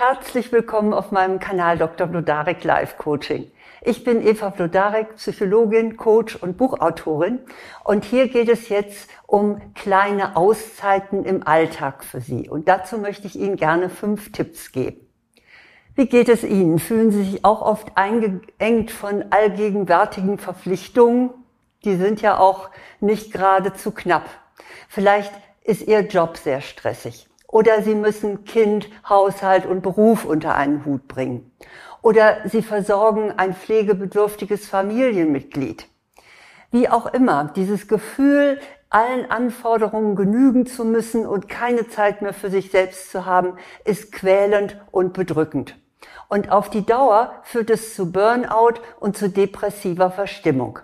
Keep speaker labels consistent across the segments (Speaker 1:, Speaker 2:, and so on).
Speaker 1: Herzlich willkommen auf meinem Kanal Dr. Blodarek Live Coaching. Ich bin Eva Blodarek, Psychologin, Coach und Buchautorin und hier geht es jetzt um kleine Auszeiten im Alltag für Sie und dazu möchte ich Ihnen gerne fünf Tipps geben. Wie geht es Ihnen? Fühlen Sie sich auch oft eingeengt von allgegenwärtigen Verpflichtungen? Die sind ja auch nicht gerade zu knapp. Vielleicht ist Ihr Job sehr stressig. Oder Sie müssen Kind, Haushalt und Beruf unter einen Hut bringen. Oder Sie versorgen ein pflegebedürftiges Familienmitglied. Wie auch immer, dieses Gefühl, allen Anforderungen genügen zu müssen und keine Zeit mehr für sich selbst zu haben, ist quälend und bedrückend. Und auf die Dauer führt es zu Burnout und zu depressiver Verstimmung.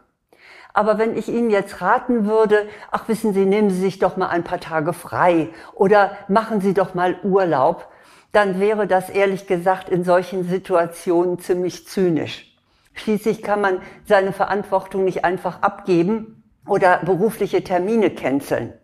Speaker 1: Aber wenn ich Ihnen jetzt raten würde, ach wissen Sie, nehmen Sie sich doch mal ein paar Tage frei oder machen Sie doch mal Urlaub, dann wäre das ehrlich gesagt in solchen Situationen ziemlich zynisch. Schließlich kann man seine Verantwortung nicht einfach abgeben oder berufliche Termine canceln.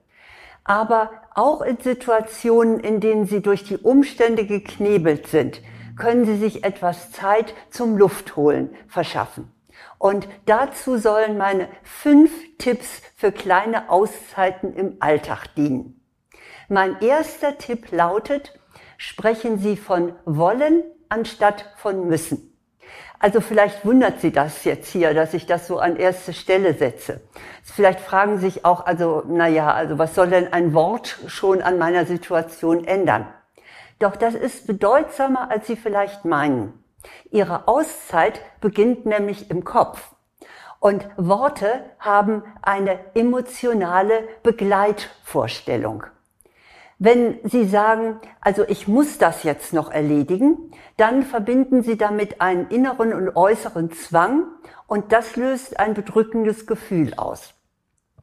Speaker 1: Aber auch in Situationen, in denen Sie durch die Umstände geknebelt sind, können Sie sich etwas Zeit zum Luftholen verschaffen. Und dazu sollen meine fünf Tipps für kleine Auszeiten im Alltag dienen. Mein erster Tipp lautet, sprechen Sie von wollen anstatt von müssen. Also vielleicht wundert Sie das jetzt hier, dass ich das so an erste Stelle setze. Vielleicht fragen Sie sich auch, also, naja, also was soll denn ein Wort schon an meiner Situation ändern? Doch das ist bedeutsamer, als Sie vielleicht meinen. Ihre Auszeit beginnt nämlich im Kopf. Und Worte haben eine emotionale Begleitvorstellung. Wenn Sie sagen, also ich muss das jetzt noch erledigen, dann verbinden Sie damit einen inneren und äußeren Zwang und das löst ein bedrückendes Gefühl aus.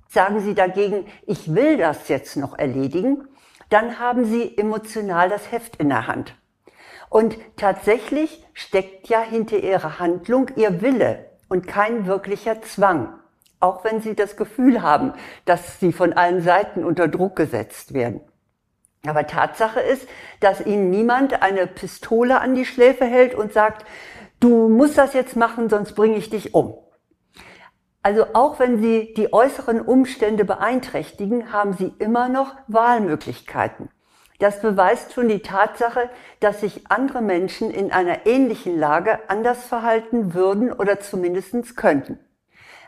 Speaker 1: Sagen Sie dagegen, ich will das jetzt noch erledigen, dann haben Sie emotional das Heft in der Hand. Und tatsächlich steckt ja hinter ihrer Handlung ihr Wille und kein wirklicher Zwang. Auch wenn sie das Gefühl haben, dass sie von allen Seiten unter Druck gesetzt werden. Aber Tatsache ist, dass ihnen niemand eine Pistole an die Schläfe hält und sagt, du musst das jetzt machen, sonst bringe ich dich um. Also auch wenn sie die äußeren Umstände beeinträchtigen, haben sie immer noch Wahlmöglichkeiten. Das beweist schon die Tatsache, dass sich andere Menschen in einer ähnlichen Lage anders verhalten würden oder zumindest könnten.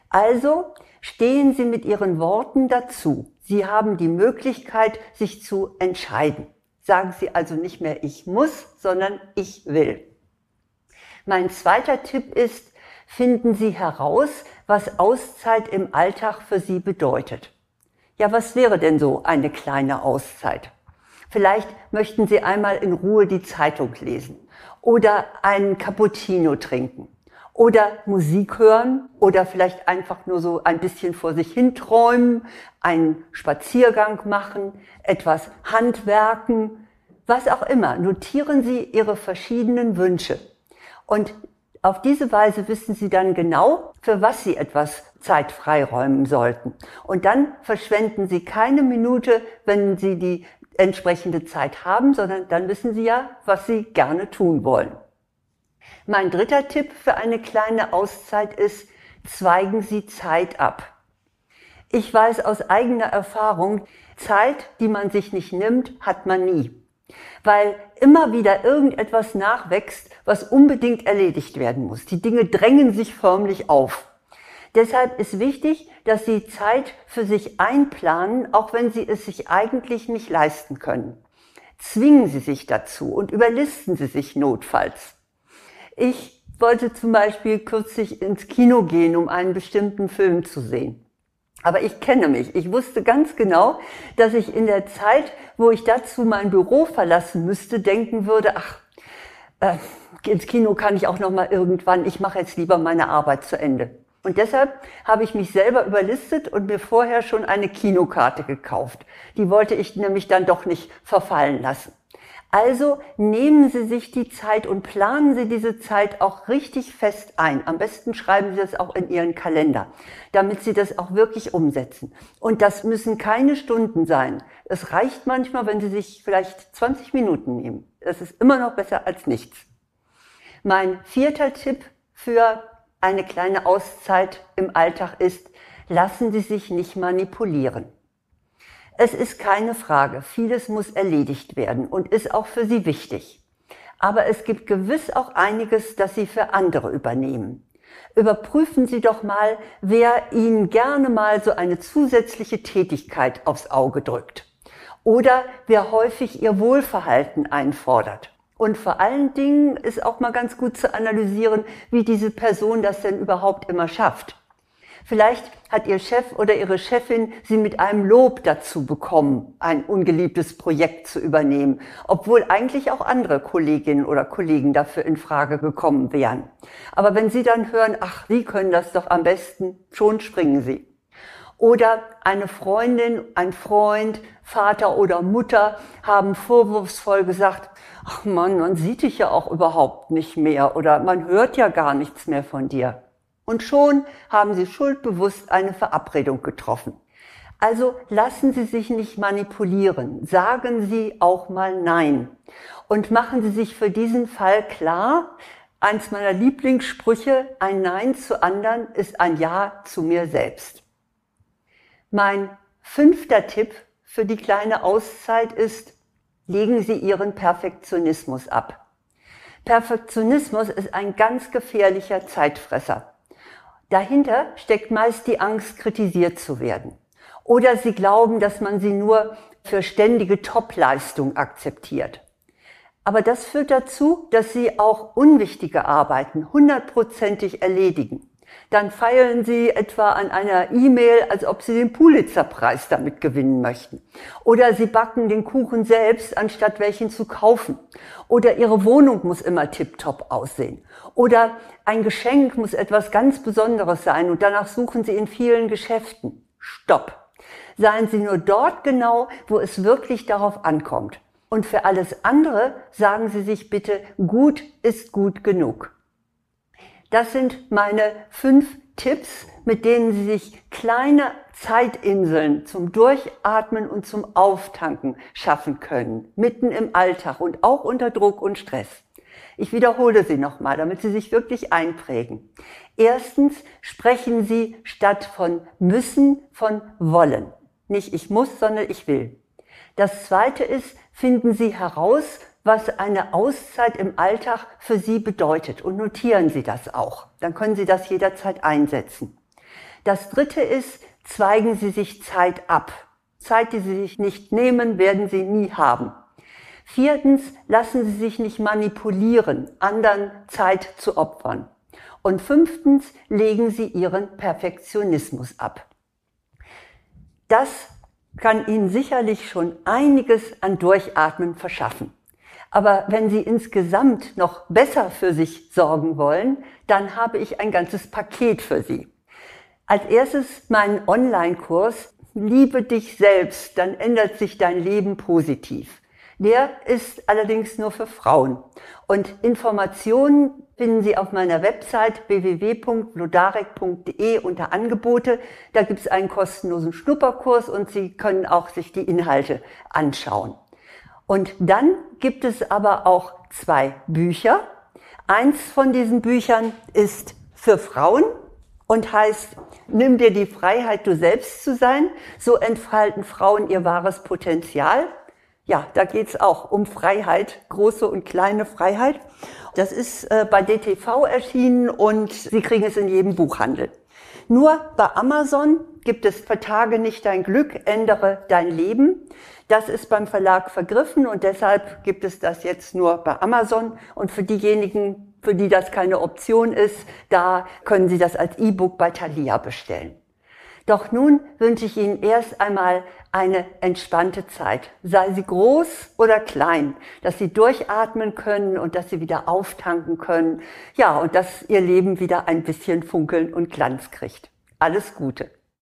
Speaker 1: Also stehen Sie mit Ihren Worten dazu. Sie haben die Möglichkeit, sich zu entscheiden. Sagen Sie also nicht mehr ich muss, sondern ich will. Mein zweiter Tipp ist, finden Sie heraus, was Auszeit im Alltag für Sie bedeutet. Ja, was wäre denn so eine kleine Auszeit? Vielleicht möchten Sie einmal in Ruhe die Zeitung lesen oder einen Cappuccino trinken oder Musik hören oder vielleicht einfach nur so ein bisschen vor sich hin träumen, einen Spaziergang machen, etwas handwerken, was auch immer. Notieren Sie Ihre verschiedenen Wünsche. Und auf diese Weise wissen Sie dann genau, für was Sie etwas Zeit freiräumen sollten. Und dann verschwenden Sie keine Minute, wenn Sie die entsprechende Zeit haben, sondern dann wissen Sie ja, was Sie gerne tun wollen. Mein dritter Tipp für eine kleine Auszeit ist, zweigen Sie Zeit ab. Ich weiß aus eigener Erfahrung, Zeit, die man sich nicht nimmt, hat man nie. Weil immer wieder irgendetwas nachwächst, was unbedingt erledigt werden muss. Die Dinge drängen sich förmlich auf. Deshalb ist wichtig, dass Sie Zeit für sich einplanen, auch wenn Sie es sich eigentlich nicht leisten können. Zwingen Sie sich dazu und überlisten Sie sich notfalls. Ich wollte zum Beispiel kürzlich ins Kino gehen, um einen bestimmten Film zu sehen. Aber ich kenne mich. Ich wusste ganz genau, dass ich in der Zeit, wo ich dazu mein Büro verlassen müsste, denken würde, ach, äh, ins Kino kann ich auch noch mal irgendwann. Ich mache jetzt lieber meine Arbeit zu Ende. Und deshalb habe ich mich selber überlistet und mir vorher schon eine Kinokarte gekauft. Die wollte ich nämlich dann doch nicht verfallen lassen. Also nehmen Sie sich die Zeit und planen Sie diese Zeit auch richtig fest ein. Am besten schreiben Sie das auch in Ihren Kalender, damit Sie das auch wirklich umsetzen. Und das müssen keine Stunden sein. Es reicht manchmal, wenn Sie sich vielleicht 20 Minuten nehmen. Das ist immer noch besser als nichts. Mein vierter Tipp für eine kleine Auszeit im Alltag ist, lassen Sie sich nicht manipulieren. Es ist keine Frage, vieles muss erledigt werden und ist auch für Sie wichtig. Aber es gibt gewiss auch einiges, das Sie für andere übernehmen. Überprüfen Sie doch mal, wer Ihnen gerne mal so eine zusätzliche Tätigkeit aufs Auge drückt. Oder wer häufig Ihr Wohlverhalten einfordert. Und vor allen Dingen ist auch mal ganz gut zu analysieren, wie diese Person das denn überhaupt immer schafft. Vielleicht hat Ihr Chef oder Ihre Chefin Sie mit einem Lob dazu bekommen, ein ungeliebtes Projekt zu übernehmen, obwohl eigentlich auch andere Kolleginnen oder Kollegen dafür in Frage gekommen wären. Aber wenn Sie dann hören, ach, Sie können das doch am besten, schon springen Sie. Oder eine Freundin, ein Freund, Vater oder Mutter haben vorwurfsvoll gesagt, ach Mann, man sieht dich ja auch überhaupt nicht mehr oder man hört ja gar nichts mehr von dir. Und schon haben Sie schuldbewusst eine Verabredung getroffen. Also lassen Sie sich nicht manipulieren. Sagen Sie auch mal Nein. Und machen Sie sich für diesen Fall klar, eins meiner Lieblingssprüche, ein Nein zu anderen ist ein Ja zu mir selbst. Mein fünfter Tipp für die kleine Auszeit ist, legen Sie Ihren Perfektionismus ab. Perfektionismus ist ein ganz gefährlicher Zeitfresser. Dahinter steckt meist die Angst, kritisiert zu werden. Oder sie glauben, dass man sie nur für ständige Topleistung akzeptiert. Aber das führt dazu, dass sie auch unwichtige Arbeiten hundertprozentig erledigen dann feilen Sie etwa an einer E-Mail, als ob Sie den Pulitzerpreis damit gewinnen möchten. Oder Sie backen den Kuchen selbst, anstatt welchen zu kaufen. Oder Ihre Wohnung muss immer tiptop aussehen. Oder ein Geschenk muss etwas ganz Besonderes sein und danach suchen Sie in vielen Geschäften. Stopp. Seien Sie nur dort genau, wo es wirklich darauf ankommt. Und für alles andere sagen Sie sich bitte, gut ist gut genug. Das sind meine fünf Tipps, mit denen Sie sich kleine Zeitinseln zum Durchatmen und zum Auftanken schaffen können, mitten im Alltag und auch unter Druck und Stress. Ich wiederhole sie nochmal, damit Sie sich wirklich einprägen. Erstens sprechen Sie statt von müssen von wollen. Nicht ich muss, sondern ich will. Das zweite ist, finden Sie heraus, was eine Auszeit im Alltag für Sie bedeutet und notieren Sie das auch. Dann können Sie das jederzeit einsetzen. Das dritte ist, zweigen Sie sich Zeit ab. Zeit, die Sie sich nicht nehmen, werden Sie nie haben. Viertens, lassen Sie sich nicht manipulieren, anderen Zeit zu opfern. Und fünftens, legen Sie Ihren Perfektionismus ab. Das kann Ihnen sicherlich schon einiges an Durchatmen verschaffen. Aber wenn Sie insgesamt noch besser für sich sorgen wollen, dann habe ich ein ganzes Paket für Sie. Als erstes meinen Online-Kurs Liebe dich selbst, dann ändert sich dein Leben positiv. Der ist allerdings nur für Frauen. Und Informationen finden Sie auf meiner Website www.lodarek.de unter Angebote. Da gibt es einen kostenlosen Schnupperkurs und Sie können auch sich die Inhalte anschauen. Und dann gibt es aber auch zwei Bücher. Eins von diesen Büchern ist für Frauen und heißt, nimm dir die Freiheit, du selbst zu sein. So entfalten Frauen ihr wahres Potenzial. Ja, da geht's auch um Freiheit, große und kleine Freiheit. Das ist äh, bei DTV erschienen und Sie kriegen es in jedem Buchhandel. Nur bei Amazon gibt es Vertage nicht dein Glück, ändere dein Leben. Das ist beim Verlag vergriffen und deshalb gibt es das jetzt nur bei Amazon. Und für diejenigen, für die das keine Option ist, da können Sie das als E-Book bei Thalia bestellen. Doch nun wünsche ich Ihnen erst einmal eine entspannte Zeit, sei sie groß oder klein, dass Sie durchatmen können und dass Sie wieder auftanken können. Ja, und dass Ihr Leben wieder ein bisschen funkeln und Glanz kriegt. Alles Gute.